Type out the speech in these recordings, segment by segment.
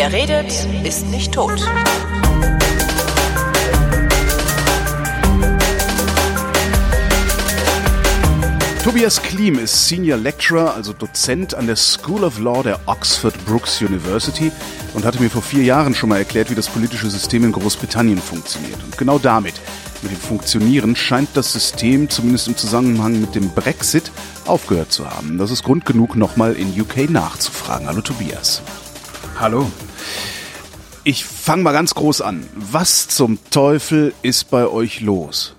Wer redet, ist nicht tot. Tobias Klim ist Senior Lecturer, also Dozent an der School of Law der Oxford Brookes University und hatte mir vor vier Jahren schon mal erklärt, wie das politische System in Großbritannien funktioniert. Und genau damit, mit dem Funktionieren, scheint das System, zumindest im Zusammenhang mit dem Brexit, aufgehört zu haben. Das ist Grund genug, nochmal in UK nachzufragen. Hallo Tobias. Hallo. Ich fange mal ganz groß an. Was zum Teufel ist bei euch los?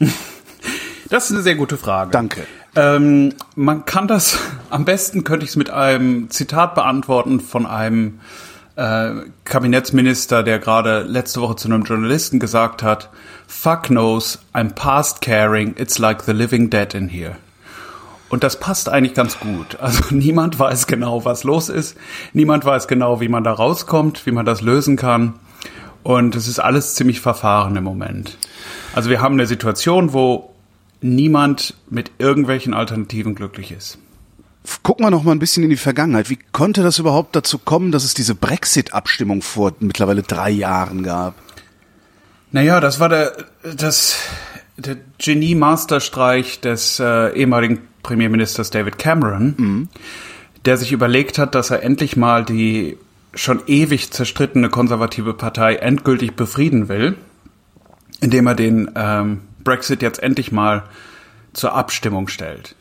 Das ist eine sehr gute Frage. Danke. Ähm, man kann das, am besten könnte ich es mit einem Zitat beantworten von einem äh, Kabinettsminister, der gerade letzte Woche zu einem Journalisten gesagt hat, Fuck knows, I'm past caring, it's like the living dead in here. Und das passt eigentlich ganz gut. Also niemand weiß genau, was los ist. Niemand weiß genau, wie man da rauskommt, wie man das lösen kann. Und es ist alles ziemlich verfahren im Moment. Also wir haben eine Situation, wo niemand mit irgendwelchen Alternativen glücklich ist. Gucken wir noch mal ein bisschen in die Vergangenheit. Wie konnte das überhaupt dazu kommen, dass es diese Brexit-Abstimmung vor mittlerweile drei Jahren gab? Naja, das war der, das, der Genie-Masterstreich des äh, ehemaligen Premierministers David Cameron, mhm. der sich überlegt hat, dass er endlich mal die schon ewig zerstrittene konservative Partei endgültig befrieden will, indem er den ähm, Brexit jetzt endlich mal zur Abstimmung stellt.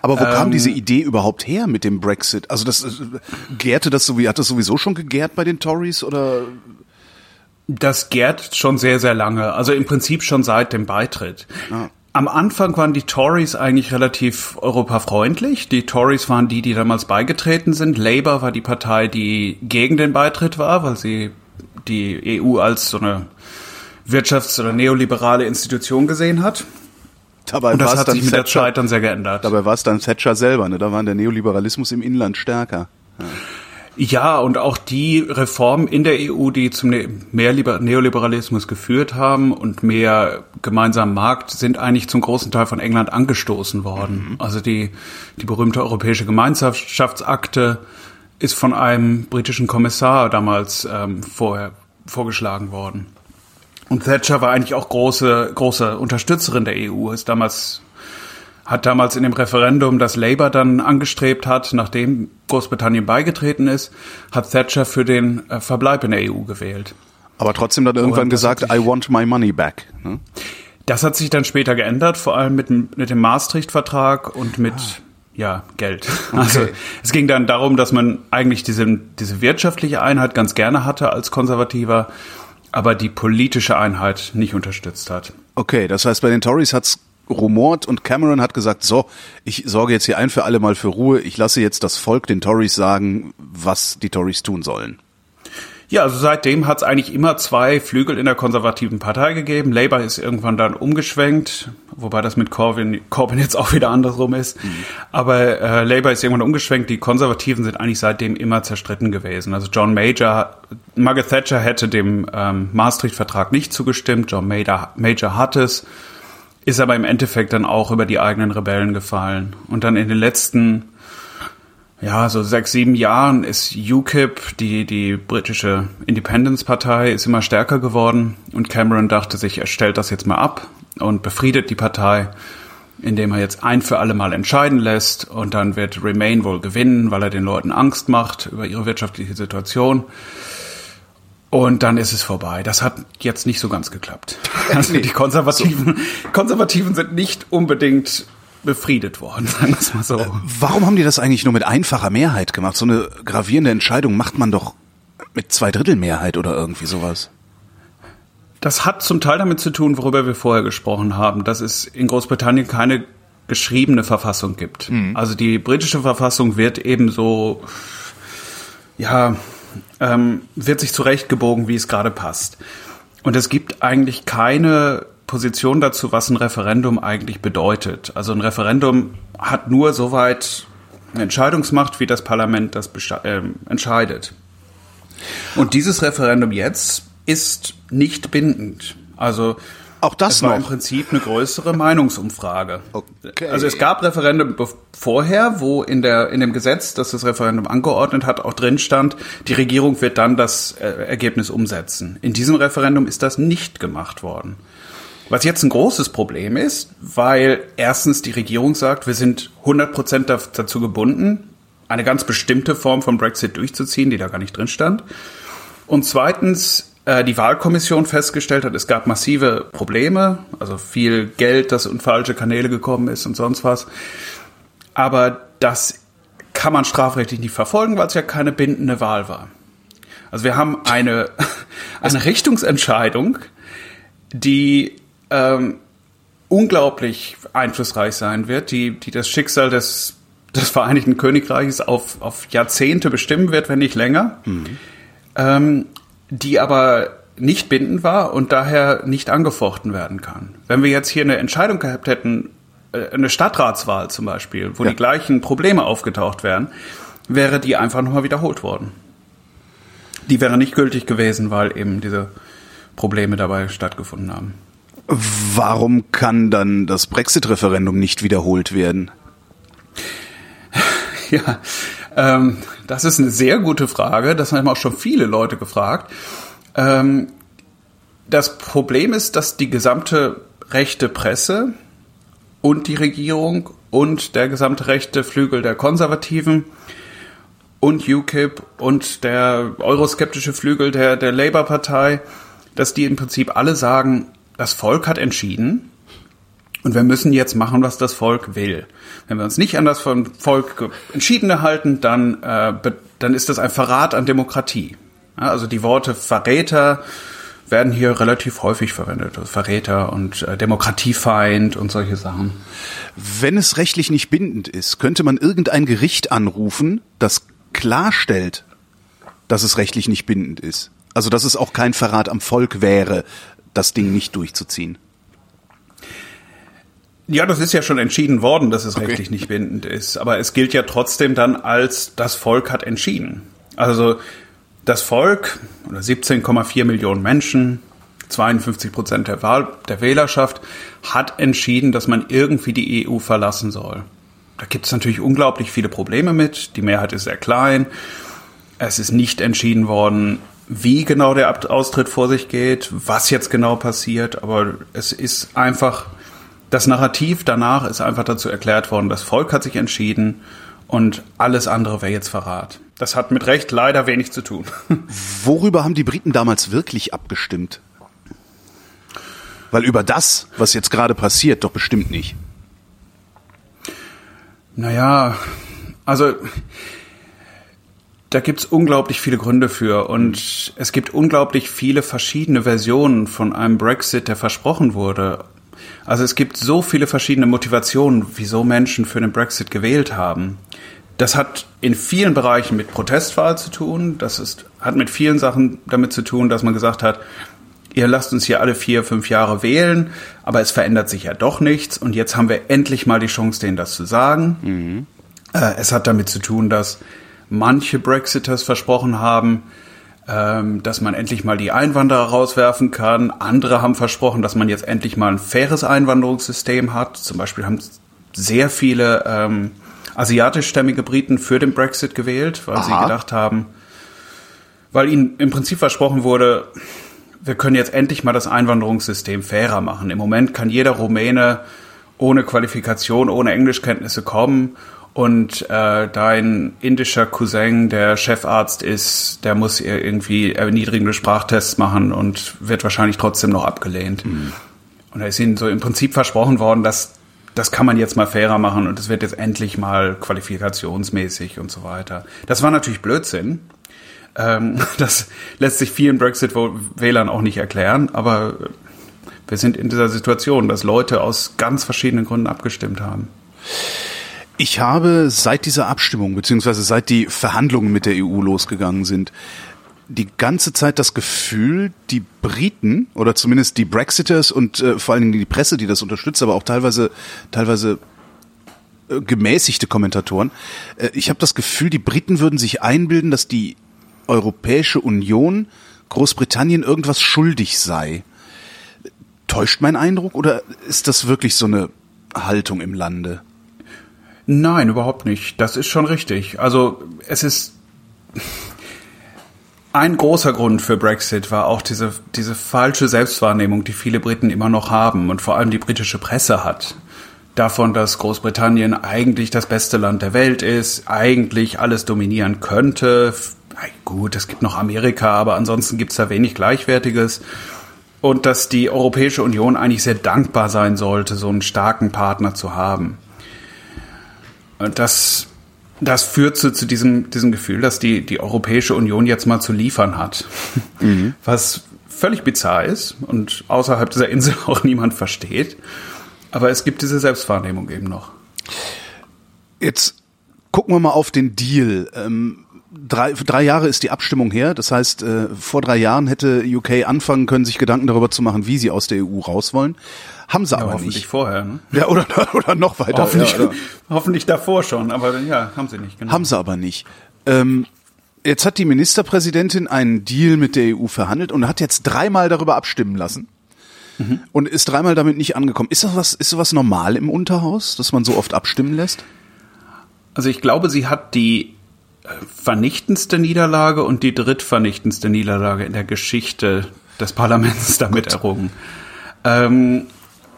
Aber wo ähm, kam diese Idee überhaupt her mit dem Brexit? Also das äh, gärte das so wie hat das sowieso schon gegärt bei den Tories oder? Das gärt schon sehr sehr lange. Also im Prinzip schon seit dem Beitritt. Ah. Am Anfang waren die Tories eigentlich relativ europafreundlich. Die Tories waren die, die damals beigetreten sind. Labour war die Partei, die gegen den Beitritt war, weil sie die EU als so eine wirtschafts- oder neoliberale Institution gesehen hat. Dabei und das hat sich mit Thatcher, der Zeit dann sehr geändert. Dabei war es dann Thatcher selber, ne? Da war der Neoliberalismus im Inland stärker. Ja. Ja, und auch die Reformen in der EU, die zum ne-, mehr Neoliberalismus geführt haben und mehr gemeinsamen Markt, sind eigentlich zum großen Teil von England angestoßen worden. Mhm. Also die, die berühmte Europäische Gemeinschaftsakte ist von einem britischen Kommissar damals ähm, vorher vorgeschlagen worden. Und Thatcher war eigentlich auch große, große Unterstützerin der EU, ist damals, hat damals in dem Referendum, das Labour dann angestrebt hat, nachdem Großbritannien beigetreten ist, hat Thatcher für den äh, Verbleib in der EU gewählt. Aber trotzdem dann irgendwann gesagt, I want my money back. Ne? Das hat sich dann später geändert, vor allem mit, mit dem Maastricht-Vertrag und mit ah. ja, Geld. Okay. Also es ging dann darum, dass man eigentlich diese, diese wirtschaftliche Einheit ganz gerne hatte als Konservativer aber die politische Einheit nicht unterstützt hat. Okay, das heißt, bei den Tories hat's rumort und Cameron hat gesagt, so, ich sorge jetzt hier ein für alle Mal für Ruhe, ich lasse jetzt das Volk den Tories sagen, was die Tories tun sollen. Ja, also seitdem hat es eigentlich immer zwei Flügel in der konservativen Partei gegeben. Labour ist irgendwann dann umgeschwenkt, wobei das mit Corbyn, Corbyn jetzt auch wieder andersrum ist. Mhm. Aber äh, Labour ist irgendwann umgeschwenkt. Die Konservativen sind eigentlich seitdem immer zerstritten gewesen. Also John Major, Margaret Thatcher hätte dem ähm, Maastricht-Vertrag nicht zugestimmt. John Major, Major hat es, ist aber im Endeffekt dann auch über die eigenen Rebellen gefallen. Und dann in den letzten ja, so sechs, sieben Jahren ist UKIP, die, die britische Independence-Partei, ist immer stärker geworden und Cameron dachte sich, er stellt das jetzt mal ab und befriedet die Partei, indem er jetzt ein für alle Mal entscheiden lässt und dann wird Remain wohl gewinnen, weil er den Leuten Angst macht über ihre wirtschaftliche Situation. Und dann ist es vorbei. Das hat jetzt nicht so ganz geklappt. Also die Konservativen, Konservativen sind nicht unbedingt befriedet worden, sagen wir es mal so. Äh, warum haben die das eigentlich nur mit einfacher Mehrheit gemacht? So eine gravierende Entscheidung macht man doch mit Zweidrittelmehrheit oder irgendwie sowas. Das hat zum Teil damit zu tun, worüber wir vorher gesprochen haben, dass es in Großbritannien keine geschriebene Verfassung gibt. Mhm. Also die britische Verfassung wird eben so, ja, ähm, wird sich zurechtgebogen, wie es gerade passt. Und es gibt eigentlich keine Position dazu, was ein Referendum eigentlich bedeutet. Also ein Referendum hat nur soweit eine Entscheidungsmacht, wie das Parlament das äh, entscheidet. Und dieses Referendum jetzt ist nicht bindend. Also Auch das es war noch. im Prinzip eine größere Meinungsumfrage. Okay. Also es gab Referenden vorher, wo in der in dem Gesetz, das das Referendum angeordnet hat, auch drin stand, die Regierung wird dann das äh, Ergebnis umsetzen. In diesem Referendum ist das nicht gemacht worden. Was jetzt ein großes Problem ist, weil erstens die Regierung sagt, wir sind 100 Prozent dazu gebunden, eine ganz bestimmte Form von Brexit durchzuziehen, die da gar nicht drin stand. Und zweitens die Wahlkommission festgestellt hat, es gab massive Probleme, also viel Geld, das in falsche Kanäle gekommen ist und sonst was. Aber das kann man strafrechtlich nicht verfolgen, weil es ja keine bindende Wahl war. Also wir haben eine, eine Richtungsentscheidung, die ähm, unglaublich einflussreich sein wird, die, die das Schicksal des, des Vereinigten Königreiches auf, auf Jahrzehnte bestimmen wird, wenn nicht länger. Mhm. Ähm, die aber nicht bindend war und daher nicht angefochten werden kann. Wenn wir jetzt hier eine Entscheidung gehabt hätten, äh, eine Stadtratswahl zum Beispiel, wo ja. die gleichen Probleme aufgetaucht wären, wäre die einfach nochmal wiederholt worden. Die wäre nicht gültig gewesen, weil eben diese Probleme dabei stattgefunden haben. Warum kann dann das Brexit-Referendum nicht wiederholt werden? Ja, ähm, das ist eine sehr gute Frage. Das haben auch schon viele Leute gefragt. Ähm, das Problem ist, dass die gesamte rechte Presse und die Regierung und der gesamte rechte Flügel der Konservativen und UKIP und der euroskeptische Flügel der, der Labour-Partei, dass die im Prinzip alle sagen, das Volk hat entschieden und wir müssen jetzt machen, was das Volk will. Wenn wir uns nicht an das vom Volk Entschiedene halten, dann, äh, dann ist das ein Verrat an Demokratie. Ja, also die Worte Verräter werden hier relativ häufig verwendet. Also Verräter und äh, Demokratiefeind und solche Sachen. Wenn es rechtlich nicht bindend ist, könnte man irgendein Gericht anrufen, das klarstellt, dass es rechtlich nicht bindend ist. Also dass es auch kein Verrat am Volk wäre, das Ding nicht durchzuziehen. Ja, das ist ja schon entschieden worden, dass es okay. rechtlich nicht bindend ist. Aber es gilt ja trotzdem dann als das Volk hat entschieden. Also das Volk oder 17,4 Millionen Menschen, 52 Prozent der, Wahl, der Wählerschaft hat entschieden, dass man irgendwie die EU verlassen soll. Da gibt es natürlich unglaublich viele Probleme mit. Die Mehrheit ist sehr klein. Es ist nicht entschieden worden, wie genau der Austritt vor sich geht, was jetzt genau passiert. Aber es ist einfach das Narrativ danach ist einfach dazu erklärt worden, das Volk hat sich entschieden und alles andere wäre jetzt Verrat. Das hat mit Recht leider wenig zu tun. Worüber haben die Briten damals wirklich abgestimmt? Weil über das, was jetzt gerade passiert, doch bestimmt nicht. Naja, also da gibt's unglaublich viele Gründe für und es gibt unglaublich viele verschiedene Versionen von einem Brexit, der versprochen wurde. Also es gibt so viele verschiedene Motivationen, wieso Menschen für den Brexit gewählt haben. Das hat in vielen Bereichen mit Protestwahl zu tun. Das ist, hat mit vielen Sachen damit zu tun, dass man gesagt hat, ihr lasst uns hier alle vier, fünf Jahre wählen, aber es verändert sich ja doch nichts und jetzt haben wir endlich mal die Chance, denen das zu sagen. Mhm. Äh, es hat damit zu tun, dass manche Brexiters versprochen haben, ähm, dass man endlich mal die Einwanderer rauswerfen kann. Andere haben versprochen, dass man jetzt endlich mal ein faires Einwanderungssystem hat. Zum Beispiel haben sehr viele ähm, asiatischstämmige Briten für den Brexit gewählt, weil Aha. sie gedacht haben, weil ihnen im Prinzip versprochen wurde, wir können jetzt endlich mal das Einwanderungssystem fairer machen. Im Moment kann jeder Rumäne ohne Qualifikation, ohne Englischkenntnisse kommen und äh, dein indischer Cousin, der Chefarzt ist, der muss irgendwie erniedrigende Sprachtests machen und wird wahrscheinlich trotzdem noch abgelehnt. Mhm. Und da ist ihnen so im Prinzip versprochen worden, dass das kann man jetzt mal fairer machen und es wird jetzt endlich mal qualifikationsmäßig und so weiter. Das war natürlich Blödsinn. Ähm, das lässt sich vielen Brexit-Wählern auch nicht erklären, aber wir sind in dieser Situation, dass Leute aus ganz verschiedenen Gründen abgestimmt haben. Ich habe seit dieser Abstimmung, beziehungsweise seit die Verhandlungen mit der EU losgegangen sind, die ganze Zeit das Gefühl, die Briten oder zumindest die Brexiters und äh, vor allen Dingen die Presse, die das unterstützt, aber auch teilweise teilweise äh, gemäßigte Kommentatoren, äh, ich habe das Gefühl, die Briten würden sich einbilden, dass die Europäische Union Großbritannien irgendwas schuldig sei. Täuscht mein Eindruck oder ist das wirklich so eine Haltung im Lande? Nein, überhaupt nicht. Das ist schon richtig. Also es ist ein großer Grund für Brexit war auch diese, diese falsche Selbstwahrnehmung, die viele Briten immer noch haben und vor allem die britische Presse hat. Davon, dass Großbritannien eigentlich das beste Land der Welt ist, eigentlich alles dominieren könnte. Gut, es gibt noch Amerika, aber ansonsten gibt es da wenig Gleichwertiges. Und dass die Europäische Union eigentlich sehr dankbar sein sollte, so einen starken Partner zu haben. Und das das führt zu, zu diesem, diesem Gefühl, dass die, die Europäische Union jetzt mal zu liefern hat. Mhm. Was völlig bizarr ist und außerhalb dieser Insel auch niemand versteht. Aber es gibt diese Selbstwahrnehmung eben noch. Jetzt gucken wir mal auf den Deal. Ähm, drei, drei Jahre ist die Abstimmung her. Das heißt, äh, vor drei Jahren hätte UK anfangen können, sich Gedanken darüber zu machen, wie sie aus der EU raus wollen. Haben sie ja, aber hoffentlich nicht. vorher, ne? Ja, oder, oder noch weiter. Hoffentlich, ja, hoffentlich davor schon, aber ja, haben sie nicht. Genau. Haben sie aber nicht. Ähm, jetzt hat die Ministerpräsidentin einen Deal mit der EU verhandelt und hat jetzt dreimal darüber abstimmen lassen. Mhm. Und ist dreimal damit nicht angekommen. Ist das was, ist sowas normal im Unterhaus, dass man so oft abstimmen lässt? Also ich glaube, sie hat die vernichtendste Niederlage und die drittvernichtendste Niederlage in der Geschichte des Parlaments damit Gott. errungen. Ähm,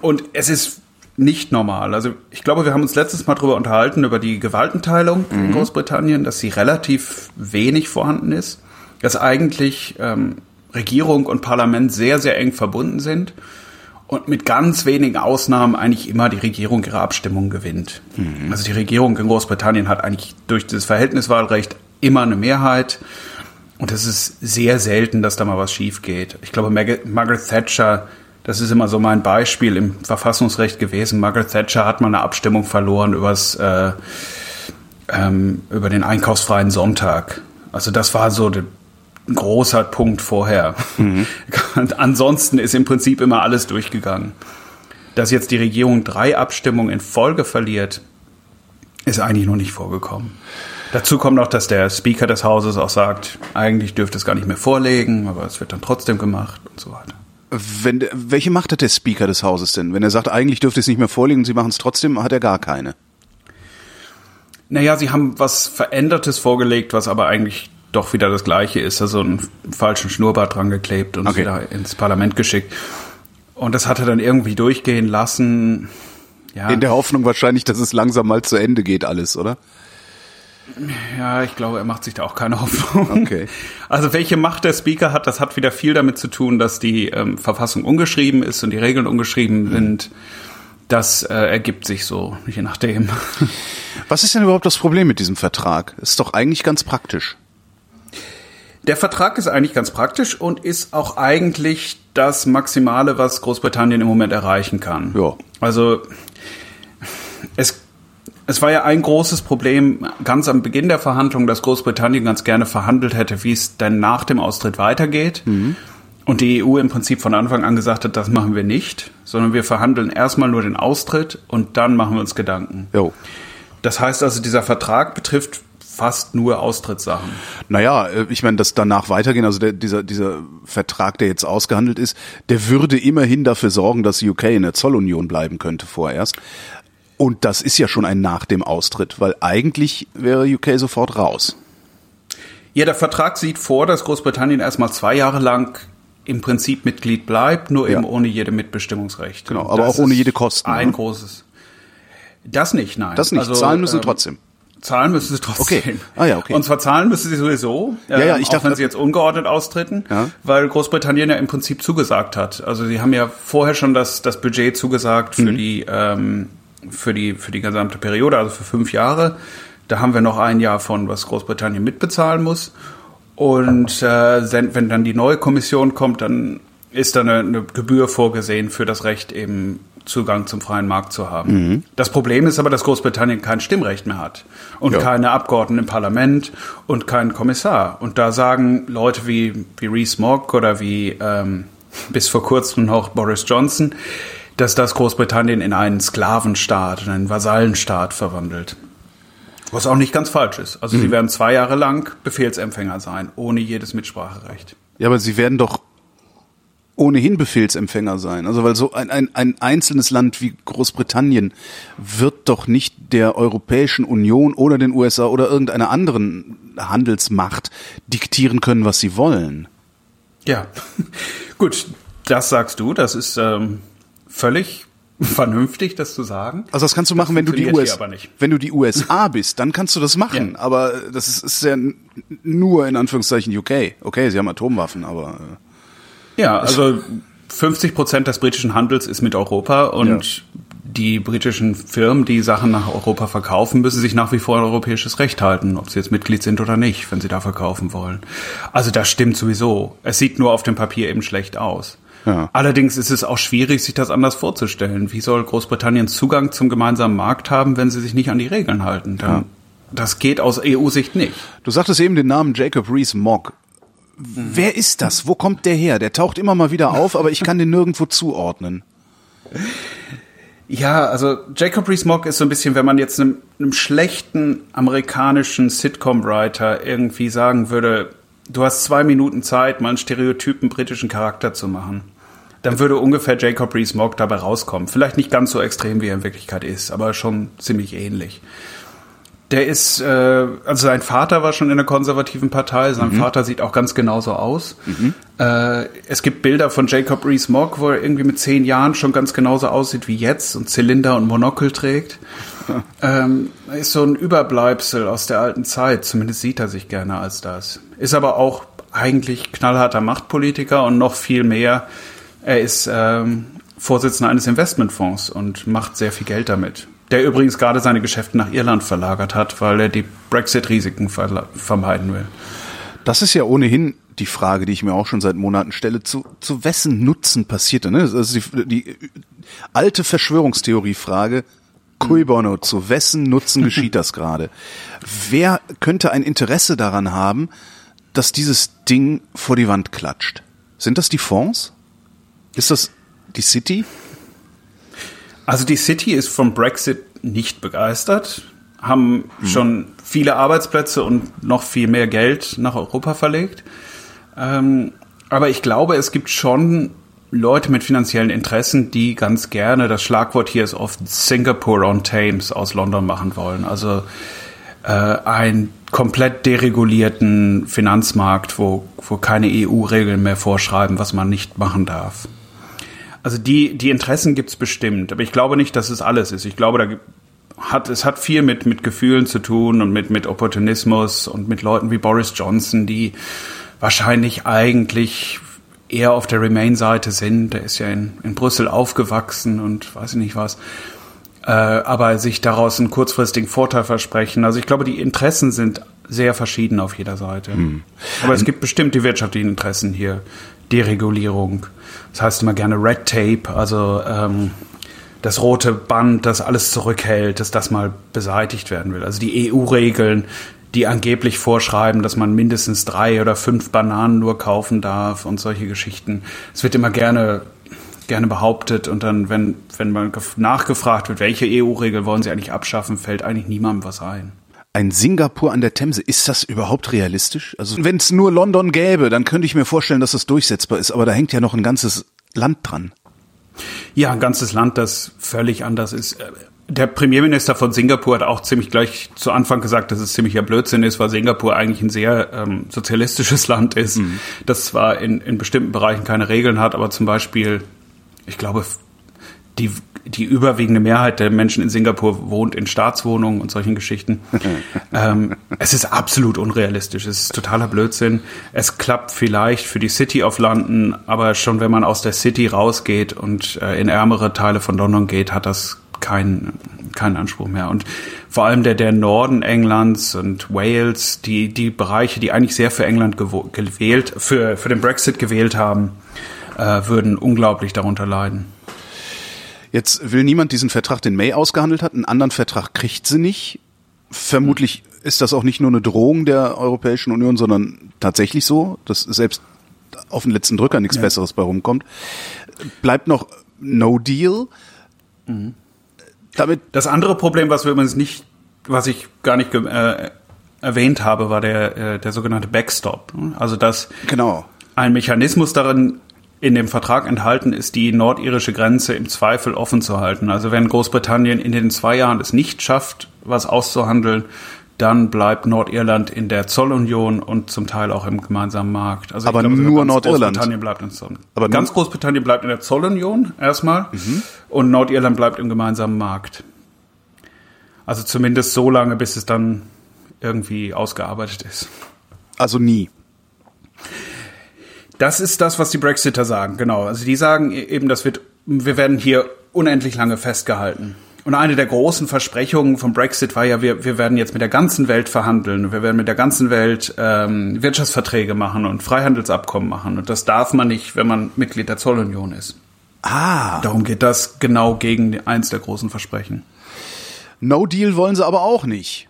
und es ist nicht normal. Also ich glaube, wir haben uns letztes Mal darüber unterhalten, über die Gewaltenteilung mhm. in Großbritannien, dass sie relativ wenig vorhanden ist, dass eigentlich ähm, Regierung und Parlament sehr, sehr eng verbunden sind und mit ganz wenigen Ausnahmen eigentlich immer die Regierung ihre Abstimmung gewinnt. Mhm. Also die Regierung in Großbritannien hat eigentlich durch das Verhältniswahlrecht immer eine Mehrheit. Und es ist sehr selten, dass da mal was schief geht. Ich glaube, Margaret Thatcher das ist immer so mein Beispiel im Verfassungsrecht gewesen. Margaret Thatcher hat mal eine Abstimmung verloren übers, äh, ähm, über den einkaufsfreien Sonntag. Also das war so ein großer Punkt vorher. Mhm. Ansonsten ist im Prinzip immer alles durchgegangen. Dass jetzt die Regierung drei Abstimmungen in Folge verliert, ist eigentlich noch nicht vorgekommen. Dazu kommt noch, dass der Speaker des Hauses auch sagt, eigentlich dürfte es gar nicht mehr vorlegen, aber es wird dann trotzdem gemacht und so weiter. Wenn, welche Macht hat der Speaker des Hauses denn? Wenn er sagt, eigentlich dürfte es nicht mehr vorliegen und sie machen es trotzdem, hat er gar keine. Naja, sie haben was Verändertes vorgelegt, was aber eigentlich doch wieder das Gleiche ist. Also einen falschen Schnurrbart dran geklebt und okay. wieder ins Parlament geschickt. Und das hat er dann irgendwie durchgehen lassen. Ja. In der Hoffnung wahrscheinlich, dass es langsam mal zu Ende geht alles, oder? Ja, ich glaube, er macht sich da auch keine Hoffnung. Okay. Also welche Macht der Speaker hat, das hat wieder viel damit zu tun, dass die ähm, Verfassung ungeschrieben ist und die Regeln ungeschrieben mhm. sind. Das äh, ergibt sich so, je nachdem. Was ist denn überhaupt das Problem mit diesem Vertrag? Ist doch eigentlich ganz praktisch. Der Vertrag ist eigentlich ganz praktisch und ist auch eigentlich das Maximale, was Großbritannien im Moment erreichen kann. Ja. Also es es war ja ein großes Problem ganz am Beginn der Verhandlungen, dass Großbritannien ganz gerne verhandelt hätte, wie es denn nach dem Austritt weitergeht. Mhm. Und die EU im Prinzip von Anfang an gesagt hat, das machen wir nicht, sondern wir verhandeln erstmal nur den Austritt und dann machen wir uns Gedanken. Jo. Das heißt also, dieser Vertrag betrifft fast nur Austrittssachen. Naja, äh, ich meine, dass danach weitergehen, also der, dieser, dieser Vertrag, der jetzt ausgehandelt ist, der würde immerhin dafür sorgen, dass UK in der Zollunion bleiben könnte vorerst. Und das ist ja schon ein nach dem Austritt, weil eigentlich wäre UK sofort raus. Ja, der Vertrag sieht vor, dass Großbritannien erstmal zwei Jahre lang im Prinzip Mitglied bleibt, nur ja. eben ohne jede Mitbestimmungsrecht. Genau, aber auch ohne jede Kosten. Ein ne? großes. Das nicht, nein. Das nicht. Also, zahlen müssen ähm, trotzdem. Zahlen müssen sie trotzdem. Okay. Ah ja, okay. Und zwar zahlen müssen sie sowieso, ja, ja, ich auch dachte, wenn sie jetzt ungeordnet austreten, ja. weil Großbritannien ja im Prinzip zugesagt hat. Also sie haben ja vorher schon das, das Budget zugesagt für mhm. die ähm, für die, für die gesamte Periode, also für fünf Jahre. Da haben wir noch ein Jahr von, was Großbritannien mitbezahlen muss. Und äh, wenn dann die neue Kommission kommt, dann ist da eine, eine Gebühr vorgesehen für das Recht, eben Zugang zum freien Markt zu haben. Mhm. Das Problem ist aber, dass Großbritannien kein Stimmrecht mehr hat und ja. keine Abgeordneten im Parlament und keinen Kommissar. Und da sagen Leute wie, wie Rees Mogg oder wie ähm, bis vor kurzem noch Boris Johnson, dass das Großbritannien in einen Sklavenstaat, in einen Vasallenstaat verwandelt. Was auch nicht ganz falsch ist. Also mhm. sie werden zwei Jahre lang Befehlsempfänger sein, ohne jedes Mitspracherecht. Ja, aber sie werden doch ohnehin Befehlsempfänger sein. Also weil so ein, ein, ein einzelnes Land wie Großbritannien wird doch nicht der Europäischen Union oder den USA oder irgendeiner anderen Handelsmacht diktieren können, was sie wollen. Ja, gut, das sagst du, das ist ähm, völlig vernünftig, das zu sagen. Also das kannst du machen, wenn du die USA, wenn du die USA bist, dann kannst du das machen. Ja. Aber das ist, ist ja nur in Anführungszeichen UK. Okay, sie haben Atomwaffen, aber äh, ja, also 50 Prozent des britischen Handels ist mit Europa und ja. die britischen Firmen, die Sachen nach Europa verkaufen, müssen sich nach wie vor an europäisches Recht halten, ob sie jetzt Mitglied sind oder nicht, wenn sie da verkaufen wollen. Also das stimmt sowieso. Es sieht nur auf dem Papier eben schlecht aus. Ja. Allerdings ist es auch schwierig, sich das anders vorzustellen. Wie soll Großbritannien Zugang zum gemeinsamen Markt haben, wenn sie sich nicht an die Regeln halten? Ja. Das geht aus EU-Sicht nicht. Du sagtest eben den Namen Jacob Rees-Mogg. Wer ist das? Wo kommt der her? Der taucht immer mal wieder auf, aber ich kann den nirgendwo zuordnen. Ja, also Jacob Rees-Mogg ist so ein bisschen, wenn man jetzt einem, einem schlechten amerikanischen Sitcom-Writer irgendwie sagen würde, du hast zwei Minuten Zeit, mal einen stereotypen britischen Charakter zu machen dann würde ungefähr Jacob Rees-Mogg dabei rauskommen. Vielleicht nicht ganz so extrem, wie er in Wirklichkeit ist, aber schon ziemlich ähnlich. Der ist, äh, also sein Vater war schon in der konservativen Partei, sein mhm. Vater sieht auch ganz genauso aus. Mhm. Äh, es gibt Bilder von Jacob Rees-Mogg, wo er irgendwie mit zehn Jahren schon ganz genauso aussieht wie jetzt und Zylinder und Monokel trägt. ähm, ist so ein Überbleibsel aus der alten Zeit, zumindest sieht er sich gerne als das. Ist aber auch eigentlich knallharter Machtpolitiker und noch viel mehr er ist ähm, Vorsitzender eines Investmentfonds und macht sehr viel Geld damit. Der übrigens gerade seine Geschäfte nach Irland verlagert hat, weil er die Brexit-Risiken vermeiden will. Das ist ja ohnehin die Frage, die ich mir auch schon seit Monaten stelle. Zu, zu wessen Nutzen passiert Ne? Das ist die, die alte Verschwörungstheorie-Frage. Cui bono, zu wessen Nutzen geschieht das gerade? Wer könnte ein Interesse daran haben, dass dieses Ding vor die Wand klatscht? Sind das die Fonds? Ist das die City? Also die City ist vom Brexit nicht begeistert, haben mhm. schon viele Arbeitsplätze und noch viel mehr Geld nach Europa verlegt. Ähm, aber ich glaube, es gibt schon Leute mit finanziellen Interessen, die ganz gerne, das Schlagwort hier ist oft Singapore on Thames aus London machen wollen. Also äh, einen komplett deregulierten Finanzmarkt, wo, wo keine EU-Regeln mehr vorschreiben, was man nicht machen darf. Also die, die Interessen gibt's bestimmt, aber ich glaube nicht, dass es alles ist. Ich glaube, da hat, es hat viel mit, mit Gefühlen zu tun und mit, mit Opportunismus und mit Leuten wie Boris Johnson, die wahrscheinlich eigentlich eher auf der Remain-Seite sind. Der ist ja in, in Brüssel aufgewachsen und weiß ich nicht was. Äh, aber sich daraus einen kurzfristigen Vorteil versprechen. Also ich glaube, die Interessen sind sehr verschieden auf jeder Seite. Hm. Aber es gibt bestimmt die wirtschaftlichen Interessen hier. Deregulierung, das heißt immer gerne Red Tape, also ähm, das rote Band, das alles zurückhält, dass das mal beseitigt werden will. Also die EU-Regeln, die angeblich vorschreiben, dass man mindestens drei oder fünf Bananen nur kaufen darf und solche Geschichten. Es wird immer gerne gerne behauptet und dann, wenn, wenn man nachgefragt wird, welche EU-Regel wollen sie eigentlich abschaffen, fällt eigentlich niemandem was ein ein Singapur an der Themse, ist das überhaupt realistisch? Also wenn es nur London gäbe, dann könnte ich mir vorstellen, dass das durchsetzbar ist, aber da hängt ja noch ein ganzes Land dran. Ja, ein ganzes Land, das völlig anders ist. Der Premierminister von Singapur hat auch ziemlich gleich zu Anfang gesagt, dass es ziemlicher Blödsinn ist, weil Singapur eigentlich ein sehr ähm, sozialistisches Land ist, mhm. das zwar in, in bestimmten Bereichen keine Regeln hat, aber zum Beispiel, ich glaube, die die überwiegende Mehrheit der Menschen in Singapur wohnt in Staatswohnungen und solchen Geschichten. ähm, es ist absolut unrealistisch. Es ist totaler Blödsinn. Es klappt vielleicht für die City of London, aber schon wenn man aus der City rausgeht und äh, in ärmere Teile von London geht, hat das keinen keinen Anspruch mehr. Und vor allem der, der Norden Englands und Wales, die, die Bereiche, die eigentlich sehr für England gewählt, für, für den Brexit gewählt haben, äh, würden unglaublich darunter leiden. Jetzt will niemand diesen Vertrag, den May ausgehandelt hat. Einen anderen Vertrag kriegt sie nicht. Vermutlich ist das auch nicht nur eine Drohung der Europäischen Union, sondern tatsächlich so, dass selbst auf den letzten Drücker nichts ja. Besseres bei rumkommt. Bleibt noch No Deal. Mhm. Damit das andere Problem, was wir übrigens nicht, was ich gar nicht äh, erwähnt habe, war der, äh, der sogenannte Backstop. Also dass genau. ein Mechanismus darin in dem Vertrag enthalten ist, die nordirische Grenze im Zweifel offen zu halten. Also wenn Großbritannien in den zwei Jahren es nicht schafft, was auszuhandeln, dann bleibt Nordirland in der Zollunion und zum Teil auch im gemeinsamen Markt. Also aber glaube, nur Nordirland. Großbritannien bleibt in Zoll. Aber ganz Großbritannien bleibt in der Zollunion erstmal mhm. und Nordirland bleibt im gemeinsamen Markt. Also zumindest so lange, bis es dann irgendwie ausgearbeitet ist. Also nie. Das ist das, was die Brexiter sagen, genau. Also die sagen e-, eben, das wird, wir werden hier unendlich lange festgehalten. Und eine der großen Versprechungen vom Brexit war ja, wir, wir werden jetzt mit der ganzen Welt verhandeln. Wir werden mit der ganzen Welt ähm, Wirtschaftsverträge machen und Freihandelsabkommen machen. Und das darf man nicht, wenn man Mitglied der Zollunion ist. Ah. Darum geht das genau gegen eins der großen Versprechen. No Deal wollen sie aber auch nicht.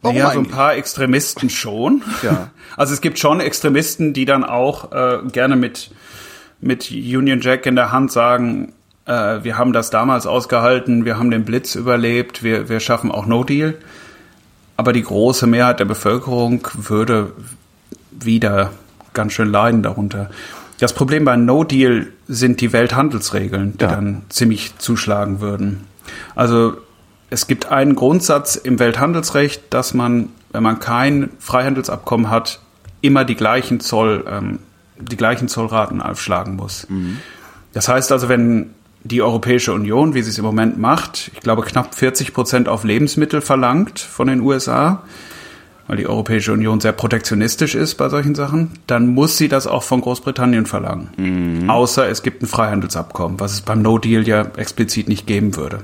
Warum ja, so ein paar Extremisten schon. Ja. Also es gibt schon Extremisten, die dann auch äh, gerne mit, mit Union Jack in der Hand sagen, äh, wir haben das damals ausgehalten, wir haben den Blitz überlebt, wir, wir schaffen auch No Deal. Aber die große Mehrheit der Bevölkerung würde wieder ganz schön leiden darunter. Das Problem bei No Deal sind die Welthandelsregeln, die ja. dann ziemlich zuschlagen würden. Also es gibt einen Grundsatz im Welthandelsrecht, dass man, wenn man kein Freihandelsabkommen hat, immer die gleichen Zoll, ähm, die gleichen Zollraten aufschlagen muss. Mhm. Das heißt also, wenn die Europäische Union, wie sie es im Moment macht, ich glaube knapp 40 Prozent auf Lebensmittel verlangt von den USA, weil die Europäische Union sehr protektionistisch ist bei solchen Sachen, dann muss sie das auch von Großbritannien verlangen. Mhm. Außer es gibt ein Freihandelsabkommen, was es beim No Deal ja explizit nicht geben würde.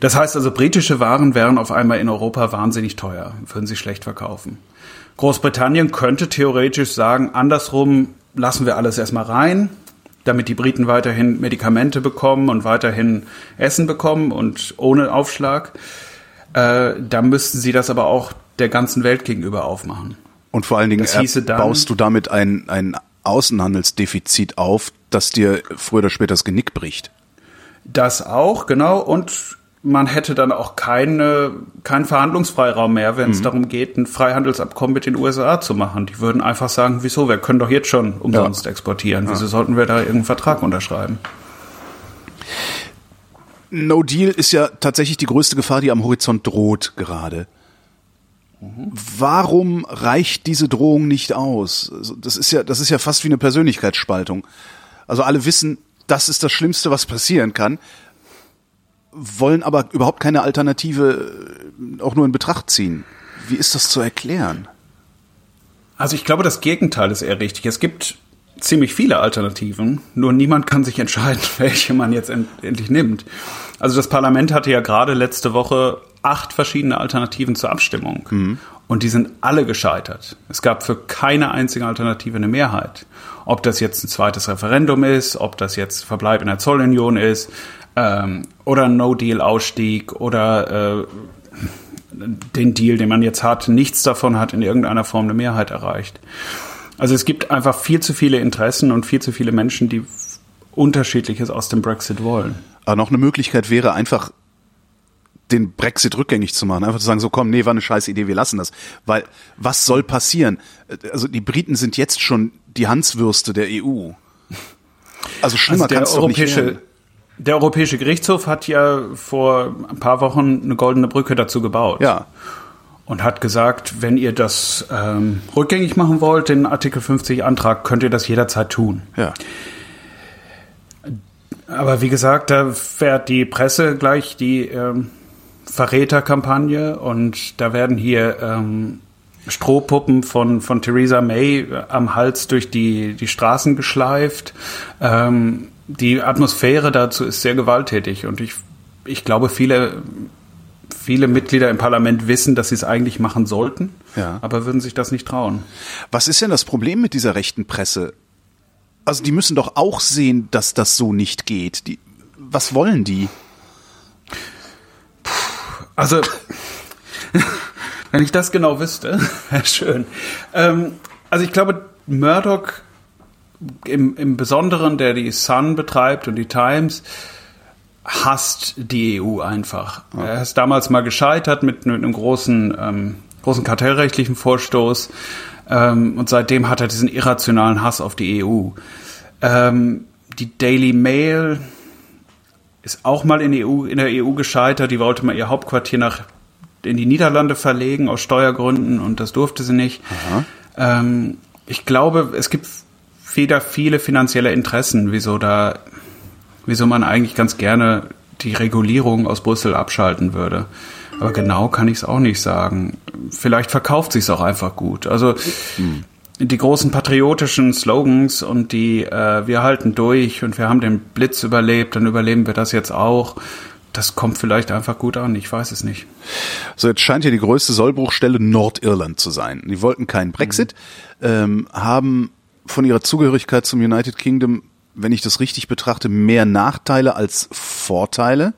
Das heißt also, britische Waren wären auf einmal in Europa wahnsinnig teuer, würden sie schlecht verkaufen. Großbritannien könnte theoretisch sagen, andersrum lassen wir alles erstmal rein, damit die Briten weiterhin Medikamente bekommen und weiterhin Essen bekommen und ohne Aufschlag. Äh, da müssten sie das aber auch der ganzen Welt gegenüber aufmachen. Und vor allen Dingen dann, baust du damit ein, ein Außenhandelsdefizit auf, das dir früher oder später das Genick bricht. Das auch, genau. Und man hätte dann auch keine, keinen Verhandlungsfreiraum mehr, wenn es mhm. darum geht, ein Freihandelsabkommen mit den USA zu machen. Die würden einfach sagen, wieso, wir können doch jetzt schon umsonst ja. exportieren. Wieso ja. sollten wir da irgendeinen Vertrag unterschreiben? No Deal ist ja tatsächlich die größte Gefahr, die am Horizont droht gerade. Mhm. Warum reicht diese Drohung nicht aus? Also, das ist ja, das ist ja fast wie eine Persönlichkeitsspaltung. Also alle wissen, das ist das Schlimmste, was passieren kann wollen aber überhaupt keine Alternative äh, auch nur in Betracht ziehen. Wie ist das zu erklären? Also ich glaube, das Gegenteil ist eher richtig. Es gibt ziemlich viele Alternativen, nur niemand kann sich entscheiden, welche man jetzt end endlich nimmt. Also das Parlament hatte ja gerade letzte Woche acht verschiedene Alternativen zur Abstimmung. Mhm. Und die sind alle gescheitert. Es gab für keine einzige Alternative eine Mehrheit. Ob das jetzt ein zweites Referendum ist, ob das jetzt Verbleib in der Zollunion ist, ähm, oder No-Deal-Ausstieg oder äh, den Deal, den man jetzt hat, nichts davon hat in irgendeiner Form eine Mehrheit erreicht. Also es gibt einfach viel zu viele Interessen und viel zu viele Menschen, die unterschiedliches aus dem Brexit wollen. Aber noch eine Möglichkeit wäre einfach den Brexit rückgängig zu machen, einfach zu sagen, so komm, nee, war eine scheiß Idee, wir lassen das. Weil was soll passieren? Also die Briten sind jetzt schon die Hanswürste der EU. Also schlimmer also kann es doch nicht werden. Der Europäische Gerichtshof hat ja vor ein paar Wochen eine goldene Brücke dazu gebaut. Ja. Und hat gesagt, wenn ihr das ähm, rückgängig machen wollt, den Artikel 50 Antrag, könnt ihr das jederzeit tun. Ja. Aber wie gesagt, da fährt die Presse gleich die ähm, Verräterkampagne und da werden hier ähm, Strohpuppen von, von Theresa May am Hals durch die, die Straßen geschleift. Ähm, die Atmosphäre dazu ist sehr gewalttätig und ich, ich glaube, viele, viele Mitglieder im Parlament wissen, dass sie es eigentlich machen sollten, ja. aber würden sich das nicht trauen. Was ist denn das Problem mit dieser rechten Presse? Also die müssen doch auch sehen, dass das so nicht geht. Die, was wollen die? Also, wenn ich das genau wüsste, wäre schön. Ähm, also ich glaube, Murdoch im, im Besonderen, der die Sun betreibt und die Times, hasst die EU einfach. Ja. Er ist damals mal gescheitert mit, mit einem großen, ähm, großen kartellrechtlichen Vorstoß. Ähm, und seitdem hat er diesen irrationalen Hass auf die EU. Ähm, die Daily Mail ist auch mal in, EU, in der EU gescheitert. Die wollte mal ihr Hauptquartier nach in die Niederlande verlegen aus Steuergründen und das durfte sie nicht. Ähm, ich glaube, es gibt wieder viele finanzielle Interessen, wieso da, wieso man eigentlich ganz gerne die Regulierung aus Brüssel abschalten würde. Aber genau kann ich es auch nicht sagen. Vielleicht verkauft sich auch einfach gut. Also hm. Die großen patriotischen Slogans und die äh, wir halten durch und wir haben den Blitz überlebt, dann überleben wir das jetzt auch. Das kommt vielleicht einfach gut an, ich weiß es nicht. So, jetzt scheint ja die größte Sollbruchstelle Nordirland zu sein. Die wollten keinen Brexit, mhm. ähm, haben von ihrer Zugehörigkeit zum United Kingdom, wenn ich das richtig betrachte, mehr Nachteile als Vorteile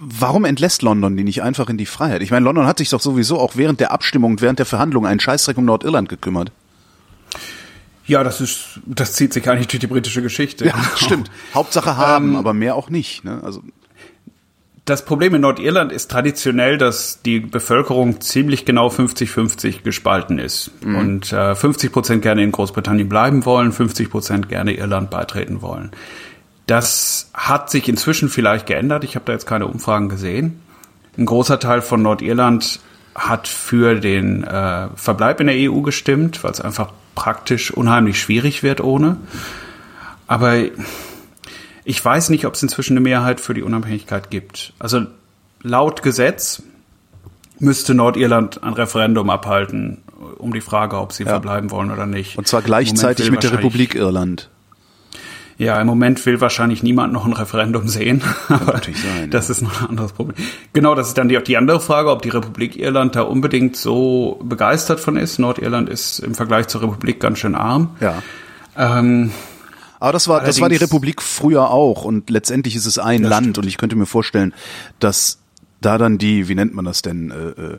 warum entlässt London die nicht einfach in die Freiheit? Ich meine, London hat sich doch sowieso auch während der Abstimmung und während der Verhandlungen einen Scheißdreck um Nordirland gekümmert. Ja, das ist, das zieht sich eigentlich durch die britische Geschichte. Ja, stimmt. Hauptsache haben, ähm, aber mehr auch nicht. Ne? Also das Problem in Nordirland ist traditionell, dass die Bevölkerung ziemlich genau 50-50 gespalten ist mhm. und äh, 50 Prozent gerne in Großbritannien bleiben wollen, 50 Prozent gerne Irland beitreten wollen. Das hat sich inzwischen vielleicht geändert. Ich habe da jetzt keine Umfragen gesehen. Ein großer Teil von Nordirland hat für den äh, Verbleib in der EU gestimmt, weil es einfach praktisch unheimlich schwierig wird ohne. Aber ich weiß nicht, ob es inzwischen eine Mehrheit für die Unabhängigkeit gibt. Also laut Gesetz müsste Nordirland ein Referendum abhalten um die Frage, ob sie ja. verbleiben wollen oder nicht. Und zwar gleichzeitig mit der Republik Irland. Ja, im Moment will wahrscheinlich niemand noch ein Referendum sehen. Aber natürlich sein, das ja. ist noch ein anderes Problem. Genau, das ist dann die, die andere Frage, ob die Republik Irland da unbedingt so begeistert von ist. Nordirland ist im Vergleich zur Republik ganz schön arm. Ja. Ähm, aber das war, das war die Republik früher auch und letztendlich ist es ein Land stimmt. und ich könnte mir vorstellen, dass da dann die, wie nennt man das denn, äh, äh,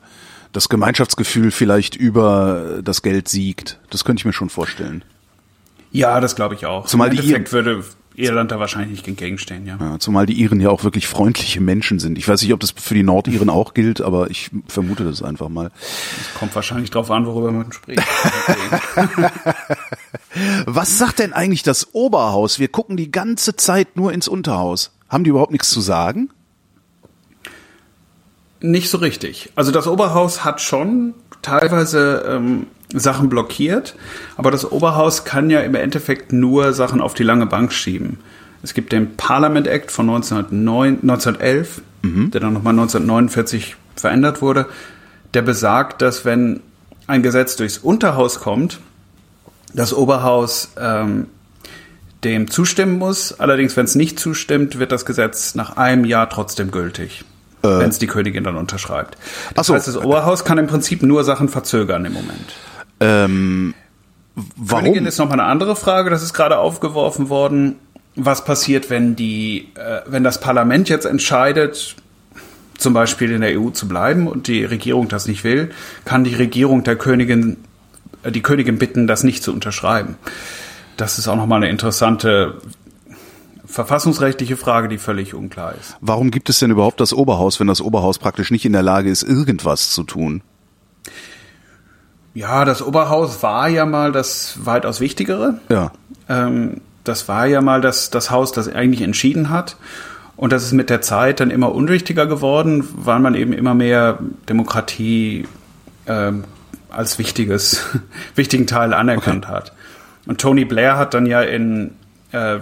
das Gemeinschaftsgefühl vielleicht über das Geld siegt. Das könnte ich mir schon vorstellen. Ja, das glaube ich auch. Zumal Im Endeffekt würde Irland da wahrscheinlich nicht entgegenstehen, ja. ja. Zumal die Iren ja auch wirklich freundliche Menschen sind. Ich weiß nicht, ob das für die Nordiren auch gilt, aber ich vermute das einfach mal. Es kommt wahrscheinlich drauf an, worüber man spricht. Was sagt denn eigentlich das Oberhaus? Wir gucken die ganze Zeit nur ins Unterhaus. Haben die überhaupt nichts zu sagen? Nicht so richtig. Also das Oberhaus hat schon teilweise ähm, Sachen blockiert, aber das Oberhaus kann ja im Endeffekt nur Sachen auf die lange Bank schieben. Es gibt den Parliament Act von 1909, 1911, mhm. der dann nochmal 1949 verändert wurde, der besagt, dass wenn ein Gesetz durchs Unterhaus kommt, das Oberhaus ähm, dem zustimmen muss. Allerdings, wenn es nicht zustimmt, wird das Gesetz nach einem Jahr trotzdem gültig. Äh. Wenn es die Königin dann unterschreibt. Das so. heißt, das Oberhaus kann im Prinzip nur Sachen verzögern im Moment. Ähm, warum? Königin ist nochmal eine andere Frage, das ist gerade aufgeworfen worden. Was passiert, wenn die, äh, wenn das Parlament jetzt entscheidet, zum Beispiel in der EU zu bleiben und die Regierung das nicht will, kann die Regierung der Königin, äh, die Königin bitten, das nicht zu unterschreiben. Das ist auch nochmal eine interessante verfassungsrechtliche Frage, die völlig unklar ist. Warum gibt es denn überhaupt das Oberhaus, wenn das Oberhaus praktisch nicht in der Lage ist, irgendwas zu tun? Ja, das Oberhaus war ja mal das weitaus Wichtigere. Ja. Ähm, das war ja mal das, das Haus, das eigentlich entschieden hat. Und das ist mit der Zeit dann immer unwichtiger geworden, weil man eben immer mehr Demokratie ähm, als wichtiges, wichtigen Teil anerkannt okay. hat. Und Tony Blair hat dann ja in äh,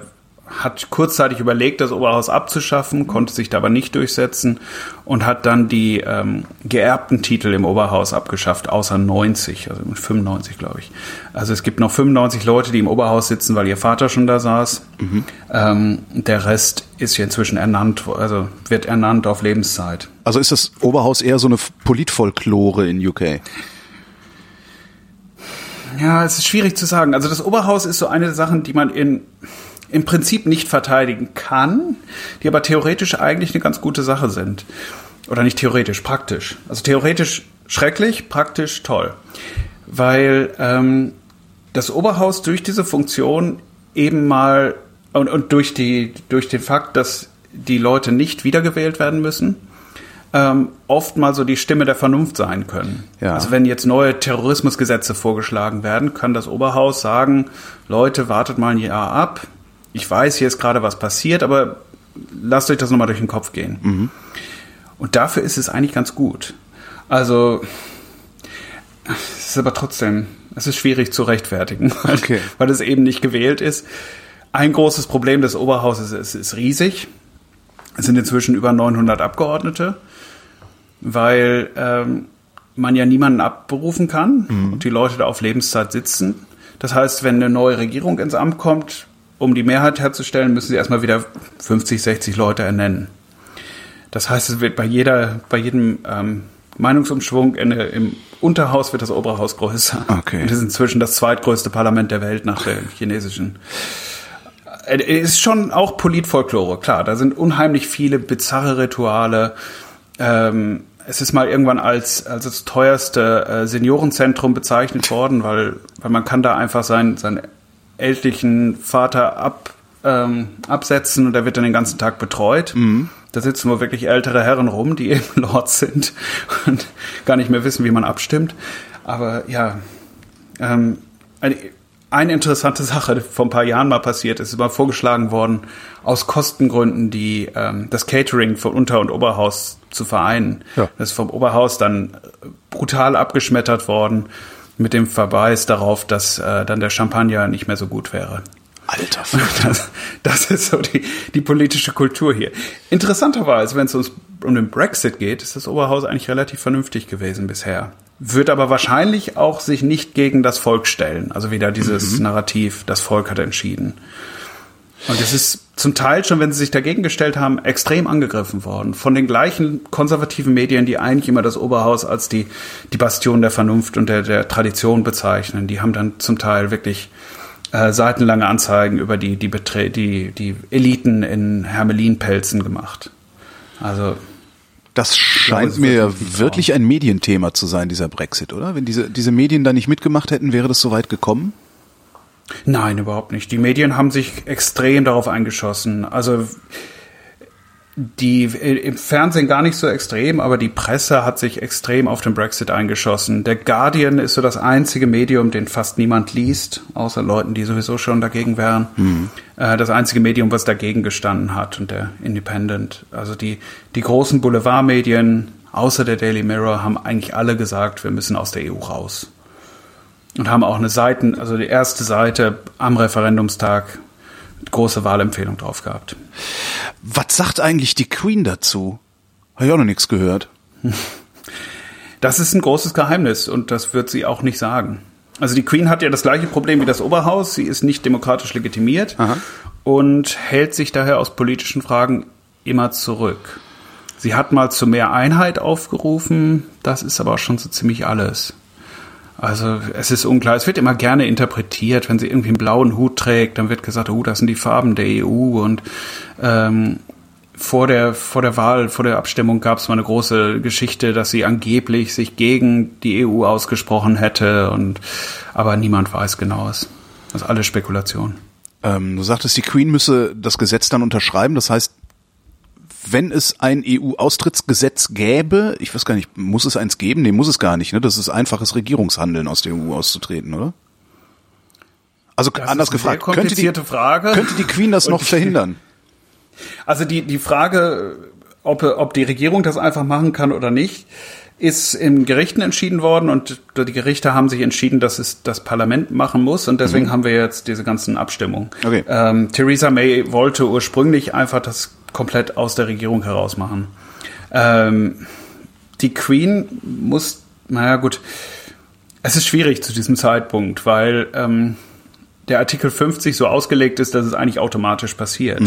hat kurzzeitig überlegt, das Oberhaus abzuschaffen, konnte sich da aber nicht durchsetzen und hat dann die ähm, geerbten Titel im Oberhaus abgeschafft, außer 90, also 95, glaube ich. Also es gibt noch 95 Leute, die im Oberhaus sitzen, weil ihr Vater schon da saß. Mhm. Ähm, der Rest ist hier inzwischen ernannt, also wird ernannt auf Lebenszeit. Also ist das Oberhaus eher so eine Politfolklore in UK? Ja, es ist schwierig zu sagen. Also das Oberhaus ist so eine der Sachen, die man in im Prinzip nicht verteidigen kann, die aber theoretisch eigentlich eine ganz gute Sache sind. Oder nicht theoretisch, praktisch. Also theoretisch schrecklich, praktisch toll. Weil ähm, das Oberhaus durch diese Funktion eben mal und, und durch, die, durch den Fakt, dass die Leute nicht wiedergewählt werden müssen, ähm, oft mal so die Stimme der Vernunft sein können. Ja. Also wenn jetzt neue Terrorismusgesetze vorgeschlagen werden, kann das Oberhaus sagen, Leute, wartet mal ein Jahr ab. Ich weiß, hier ist gerade was passiert, aber lasst euch das nochmal durch den Kopf gehen. Mhm. Und dafür ist es eigentlich ganz gut. Also, es ist aber trotzdem, es ist schwierig zu rechtfertigen, weil, Okay. weil es eben nicht gewählt ist. Ein großes Problem des Oberhauses ist, es ist riesig. Es sind inzwischen über 900 Abgeordnete, weil ähm, man ja niemanden abberufen kann und die Leute da auf Lebenszeit sitzen. Das heißt, wenn eine neue Regierung ins Amt kommt, um die Mehrheit herzustellen, müssen sie erstmal wieder 50, 60 Leute ernennen. Das heißt, es wird bei jeder, bei jedem ähm, Meinungsumschwung in, im Unterhaus wird das Oberhaus größer. Okay. Und es ist inzwischen das zweitgrößte Parlament der Welt nach dem chinesischen. Äh, Es ist schon auch Politfolklore, klar. Da sind unheimlich viele bizarre Rituale. Ähm, es ist mal irgendwann als, als das teuerste äh, Seniorenzentrum bezeichnet worden, weil, weil man kann da einfach seinen, seinen ältlichen Vater ab, ähm, absetzen und der wird dann den ganzen Tag betreut. Da sitzen nur wirklich ältere Herren rum, die eben Lords sind und gar nicht mehr wissen, wie man abstimmt. Aber ja, ähm, eine, eine interessante Sache vor ein paar Jahren mal passiert ist, ist mal vorgeschlagen worden, aus Kostengründen die ähm, das Catering von Unter- und Oberhaus zu vereinen. Ja. Das ist vom Oberhaus dann brutal abgeschmettert worden mit dem Verweis darauf, dass äh, dann der Champagner nicht mehr so gut wäre. Alter. Das, das ist so die, die politische Kultur hier. Interessanterweise, wenn es uns um den Brexit geht, ist das Oberhaus eigentlich relativ vernünftig gewesen bisher. Wird aber wahrscheinlich auch sich nicht gegen das Volk stellen. Also wieder dieses Narrativ, das Volk hat entschieden. Und es ist zum Teil schon, wenn sie sich dagegen gestellt haben, extrem angegriffen worden. Von den gleichen konservativen Medien, die eigentlich immer das Oberhaus als die, die Bastion der Vernunft und der, der Tradition bezeichnen. Die haben dann zum Teil wirklich äh, seitenlange Anzeigen über die, die, Betre die, die Eliten in Hermelinpelzen gemacht. Also, Das scheint es mir ja wirklich ein Medienthema zu sein, dieser Brexit, oder? Wenn diese, diese Medien da nicht mitgemacht hätten, wäre das so weit gekommen? Nein, überhaupt nicht. Die Medien haben sich extrem darauf eingeschossen. Also die im Fernsehen gar nicht so extrem, aber die Presse hat sich extrem auf den Brexit eingeschossen. Der Guardian ist so das einzige Medium, den fast niemand liest, außer Leuten, die sowieso schon dagegen wären. Äh, das einzige Medium, was dagegen gestanden hat und der Independent. Also die, die großen Boulevardmedien, außer der Daily Mirror, haben eigentlich alle gesagt, wir müssen aus der EU raus und haben auch eine Seiten, also die erste Seite am Referendumstag große Wahlempfehlung drauf gehabt. Was sagt eigentlich die Queen dazu? Habe ich auch noch nichts gehört. Das ist ein großes Geheimnis und das wird sie auch nicht sagen. Also die Queen hat ja das gleiche Problem wie das Oberhaus. Sie ist nicht demokratisch legitimiert Aha. und hält sich daher aus politischen Fragen immer zurück. Sie hat mal zu mehr Einheit aufgerufen. Das ist aber auch schon so ziemlich alles. Also es ist unklar. Es wird immer gerne interpretiert, wenn sie irgendwie einen blauen Hut trägt, dann wird gesagt, oh, das sind die Farben der EU und ähm, vor der vor der Wahl, vor der Abstimmung gab es mal eine große Geschichte, dass sie angeblich sich gegen die EU ausgesprochen hätte und aber niemand weiß genaues. Das ist alles Spekulation. Ähm, du sagtest, die Queen müsse das Gesetz dann unterschreiben. Das heißt, wenn es ein EU-Austrittsgesetz gäbe, ich weiß gar nicht, muss es eins geben? Nee, muss es gar nicht. Ne? Das ist einfaches Regierungshandeln, aus der EU auszutreten, oder? Also Das anders gefragt, könnte die, könnte die Queen das noch verhindern? Also die, die Frage, ob, ob die Regierung das einfach machen kann oder nicht, ist in Gerichten entschieden worden und die Gerichte haben sich entschieden, dass es das Parlament machen muss und deswegen haben wir jetzt diese ganzen Abstimmungen. Okay. Ähm, Theresa May wollte ursprünglich einfach das komplett aus der Regierung heraus machen. Ähm, die Queen muss, naja gut, es ist schwierig zu diesem Zeitpunkt, weil ähm, der Artikel 50 so ausgelegt ist, dass es eigentlich automatisch passiert.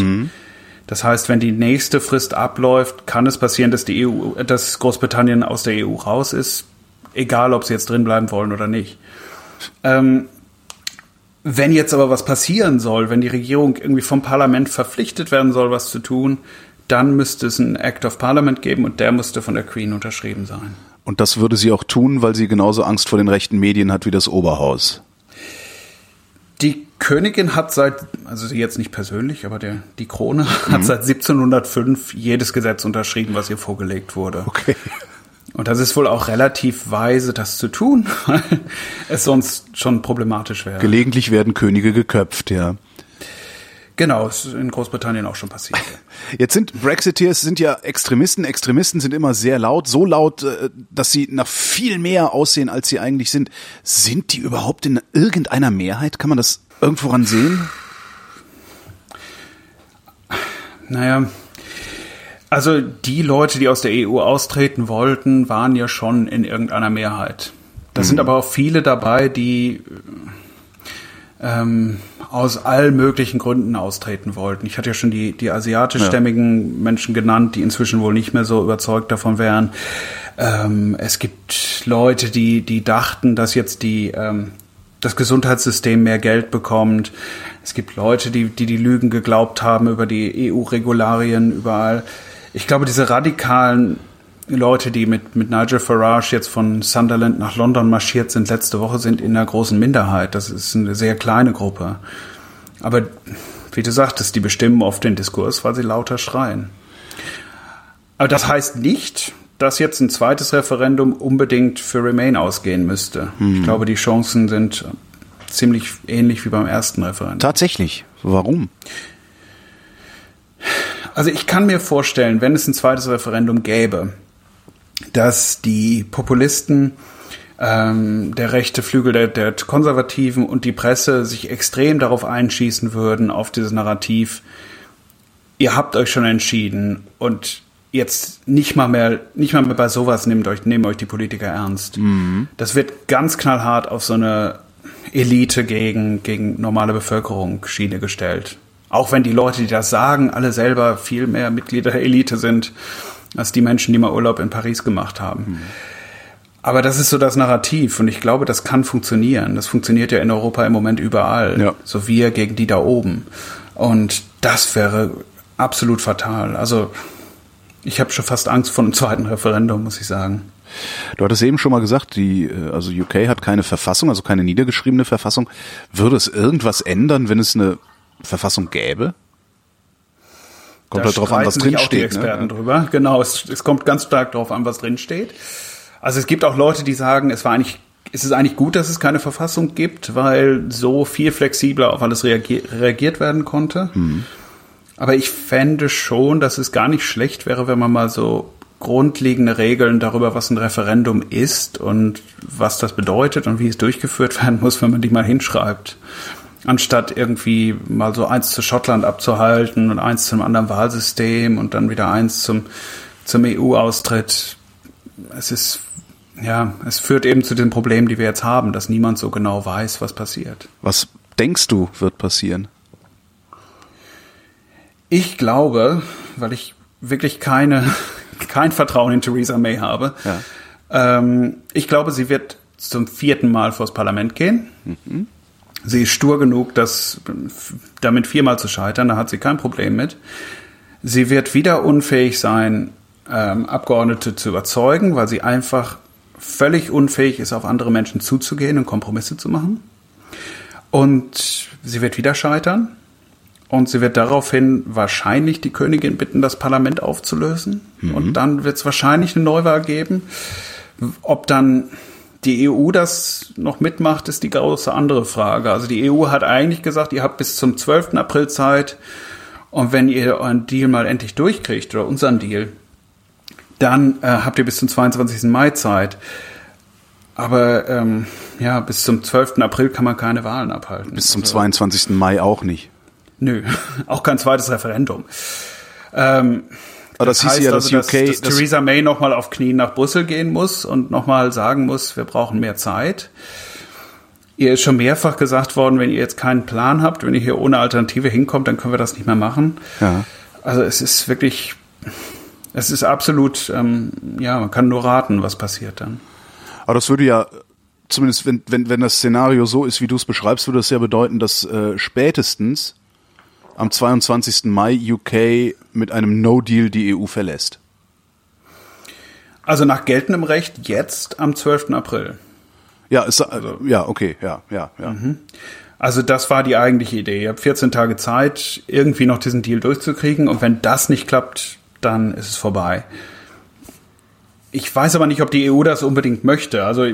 Das heißt, wenn die nächste Frist abläuft, kann es passieren, dass die EU, dass Großbritannien aus der EU raus ist, egal ob sie jetzt drin bleiben wollen oder nicht. Ähm, wenn jetzt aber was passieren soll, wenn die Regierung irgendwie vom Parlament verpflichtet werden soll, was zu tun, dann müsste es einen Act of Parliament geben und der müsste von der Queen unterschrieben sein. Und das würde sie auch tun, weil sie genauso Angst vor den rechten Medien hat wie das Oberhaus. Die Königin hat seit, also sie jetzt nicht persönlich, aber der, die Krone mhm. hat seit 1705 jedes Gesetz unterschrieben, was ihr vorgelegt wurde. Okay. Und das ist wohl auch relativ weise, das zu tun, weil es sonst schon problematisch wäre. Gelegentlich werden Könige geköpft, ja. Genau, ist in Großbritannien auch schon passiert. Jetzt sind Brexiteers sind ja Extremisten. Extremisten sind immer sehr laut, so laut, äh, dass sie nach viel mehr aussehen, als sie eigentlich sind. Sind die überhaupt in irgendeiner Mehrheit? Kann man das irgendwo ran sehen? Naja, also die Leute, die aus der EU austreten wollten, waren ja schon in irgendeiner Mehrheit. Da mhm. sind aber auch viele dabei, die ähm, aus allen möglichen Gründen austreten wollten. Ich hatte ja schon die, die asiatischstämmigen ja. Menschen genannt, die inzwischen wohl nicht mehr so überzeugt davon wären. Ähm, es gibt Leute, die, die dachten, dass jetzt die, ähm, das Gesundheitssystem mehr Geld bekommt. Es gibt Leute, die, die die Lügen geglaubt haben über die EU-Regularien überall. Ich glaube, diese radikalen Leute, die mit, mit Nigel Farage jetzt von Sunderland nach London marschiert sind letzte Woche, sind in einer großen Minderheit. Das ist eine sehr kleine Gruppe. Aber wie du sagtest, die bestimmen oft den Diskurs, weil sie lauter schreien. Aber das heißt nicht, dass jetzt ein zweites Referendum unbedingt für Remain ausgehen müsste. Hm. Ich glaube, die Chancen sind ziemlich ähnlich wie beim ersten Referendum. Tatsächlich. Warum? Also ich kann mir vorstellen, wenn es ein zweites Referendum gäbe, dass die Populisten, ähm, der rechte Flügel der, der Konservativen und die Presse sich extrem darauf einschießen würden, auf dieses Narrativ, ihr habt euch schon entschieden und jetzt nicht mal mehr, nicht mal mehr bei sowas nehmt euch, nehmen euch die Politiker ernst. Mhm. Das wird ganz knallhart auf so eine Elite gegen, gegen normale Bevölkerung Schiene gestellt. Auch wenn die Leute, die das sagen, alle selber viel mehr Mitglieder der Elite sind als die Menschen, die mal Urlaub in Paris gemacht haben. Mhm. Aber das ist so das Narrativ und ich glaube, das kann funktionieren. Das funktioniert ja in Europa im Moment überall. Ja. So wir gegen die da oben. Und das wäre absolut fatal. Also ich habe schon fast Angst vor einem zweiten Referendum, muss ich sagen. Du hattest eben schon mal gesagt, die, äh, also UK hat keine Verfassung, also keine niedergeschriebene Verfassung. Würde es irgendwas ändern, wenn es eine Verfassung gäbe? Kommt da halt drauf an, was drin steht. Die ne? Experten ne? drüber. Genau, es, es kommt ganz stark darauf an, was drin steht. Also es gibt auch Leute, die sagen, es war eigentlich ist es eigentlich gut, dass es keine Verfassung gibt, weil so viel flexibler auf alles reagier reagiert werden konnte. Mhm. Aber ich fände schon, dass es gar nicht schlecht wäre, wenn man mal so grundlegende Regeln darüber, was ein Referendum ist und was das bedeutet und wie es durchgeführt werden muss, wenn man die mal hinschreibt anstatt irgendwie mal so eins zu Schottland abzuhalten und eins zum anderen Wahlsystem und dann wieder eins zum, zum EU-Austritt. Es ist, ja, es führt eben zu den Problemen, die wir jetzt haben, dass niemand so genau weiß, was passiert. Was denkst du, wird passieren? Ich glaube, weil ich wirklich keine, kein Vertrauen in Theresa May habe, ja. ähm, ich glaube, sie wird zum vierten Mal vors Parlament gehen. Mhm Sie ist stur genug, das damit viermal zu scheitern, da hat sie kein Problem mit. Sie wird wieder unfähig sein, ähm, Abgeordnete zu überzeugen, weil sie einfach völlig unfähig ist, auf andere Menschen zuzugehen und Kompromisse zu machen. Und sie wird wieder scheitern. Und sie wird daraufhin wahrscheinlich die Königin bitten, das Parlament aufzulösen. Mhm. Und dann wird es wahrscheinlich eine Neuwahl geben. Ob dann die EU das noch mitmacht, ist die große andere Frage. Also die EU hat eigentlich gesagt, ihr habt bis zum 12. April Zeit und wenn ihr euren Deal mal endlich durchkriegt oder unseren Deal, dann äh, habt ihr bis zum 22. Mai Zeit. Aber ähm, ja, bis zum 12. April kann man keine Wahlen abhalten. Bis zum also, 22. Mai auch nicht. Nö, auch kein zweites Referendum. Ähm, aber das, das heißt ja, dass also, UK, dass, dass Theresa May nochmal auf Knien nach Brüssel gehen muss und nochmal sagen muss, wir brauchen mehr Zeit. Ihr ist schon mehrfach gesagt worden, wenn ihr jetzt keinen Plan habt, wenn ihr hier ohne Alternative hinkommt, dann können wir das nicht mehr machen. Ja. Also es ist wirklich, es ist absolut, ähm, ja, man kann nur raten, was passiert dann. Aber das würde ja zumindest wenn, wenn, wenn das Szenario so ist, wie du es beschreibst, würde das ja bedeuten, dass äh, spätestens am 22. Mai UK mit einem No-Deal die EU verlässt. Also nach geltendem Recht jetzt am 12. April. Ja, ist, also, ja, okay, ja, ja, ja. Mhm. Also das war die eigentliche Idee. Ihr habt 14 Tage Zeit, irgendwie noch diesen Deal durchzukriegen. Und wenn das nicht klappt, dann ist es vorbei. Ich weiß aber nicht, ob die EU das unbedingt möchte. Also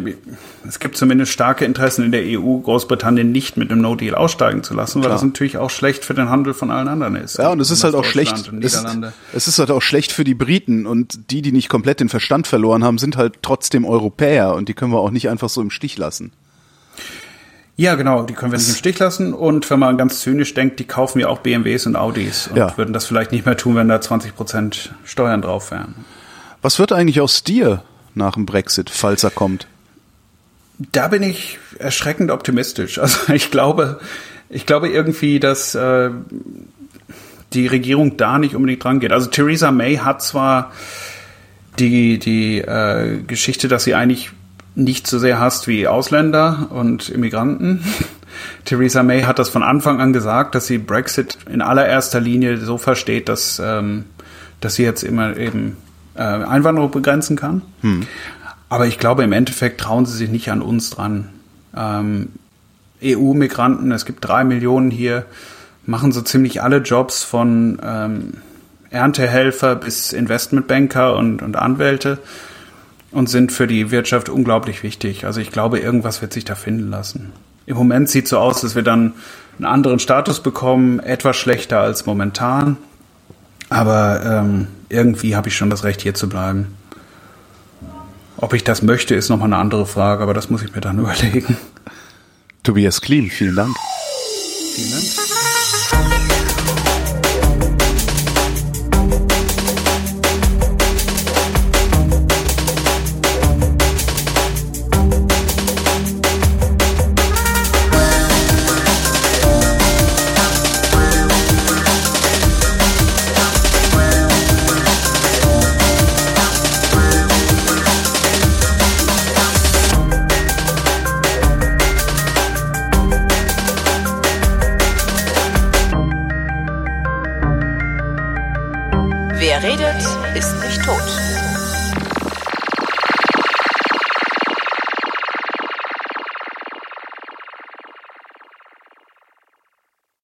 es gibt zumindest starke Interessen in der EU, Großbritannien nicht mit einem No-Deal aussteigen zu lassen, weil Klar. das natürlich auch schlecht für den Handel von allen anderen ist. Ja, und es ist halt auch schlecht. Es, es, ist halt auch schlecht für die Briten und die, die nicht komplett den Verstand verloren haben, sind halt trotzdem Europäer und die können wir auch nicht einfach so im Stich lassen. Ja, genau, die können wir nicht im Stich lassen. Und wenn man ganz zynisch denkt, die kaufen ja auch BMWs und Audis und ja. würden das vielleicht nicht mehr tun, wenn da 20 Prozent Steuern drauf wären. Was wird eigentlich aus dir nach dem Brexit, falls er kommt? Da bin ich erschreckend optimistisch. Also ich glaube, ich glaube irgendwie, dass äh, die Regierung da nicht unbedingt dran geht. Also Theresa May hat zwar die, die äh, Geschichte, dass sie eigentlich nicht so sehr hasst wie Ausländer und Immigranten. Theresa May hat das von Anfang an gesagt, dass sie Brexit in allererster Linie so versteht, dass, ähm, dass sie jetzt immer eben Einwanderung begrenzen kann. Hm. Aber ich glaube, im Endeffekt trauen sie sich nicht an uns dran. Ähm, EU-Migranten, es gibt drei Millionen hier, machen so ziemlich alle Jobs von ähm, Erntehelfer bis Investmentbanker und, und Anwälte und sind für die Wirtschaft unglaublich wichtig. Also ich glaube, irgendwas wird sich da finden lassen. Im Moment sieht so aus, dass wir dann einen anderen Status bekommen, etwas schlechter als momentan. Aber ähm, irgendwie habe ich schon das Recht, hier zu bleiben. Ob ich das möchte, ist nochmal eine andere Frage, aber das muss ich mir dann überlegen. Tobias Klim, vielen Dank. Vielen Dank.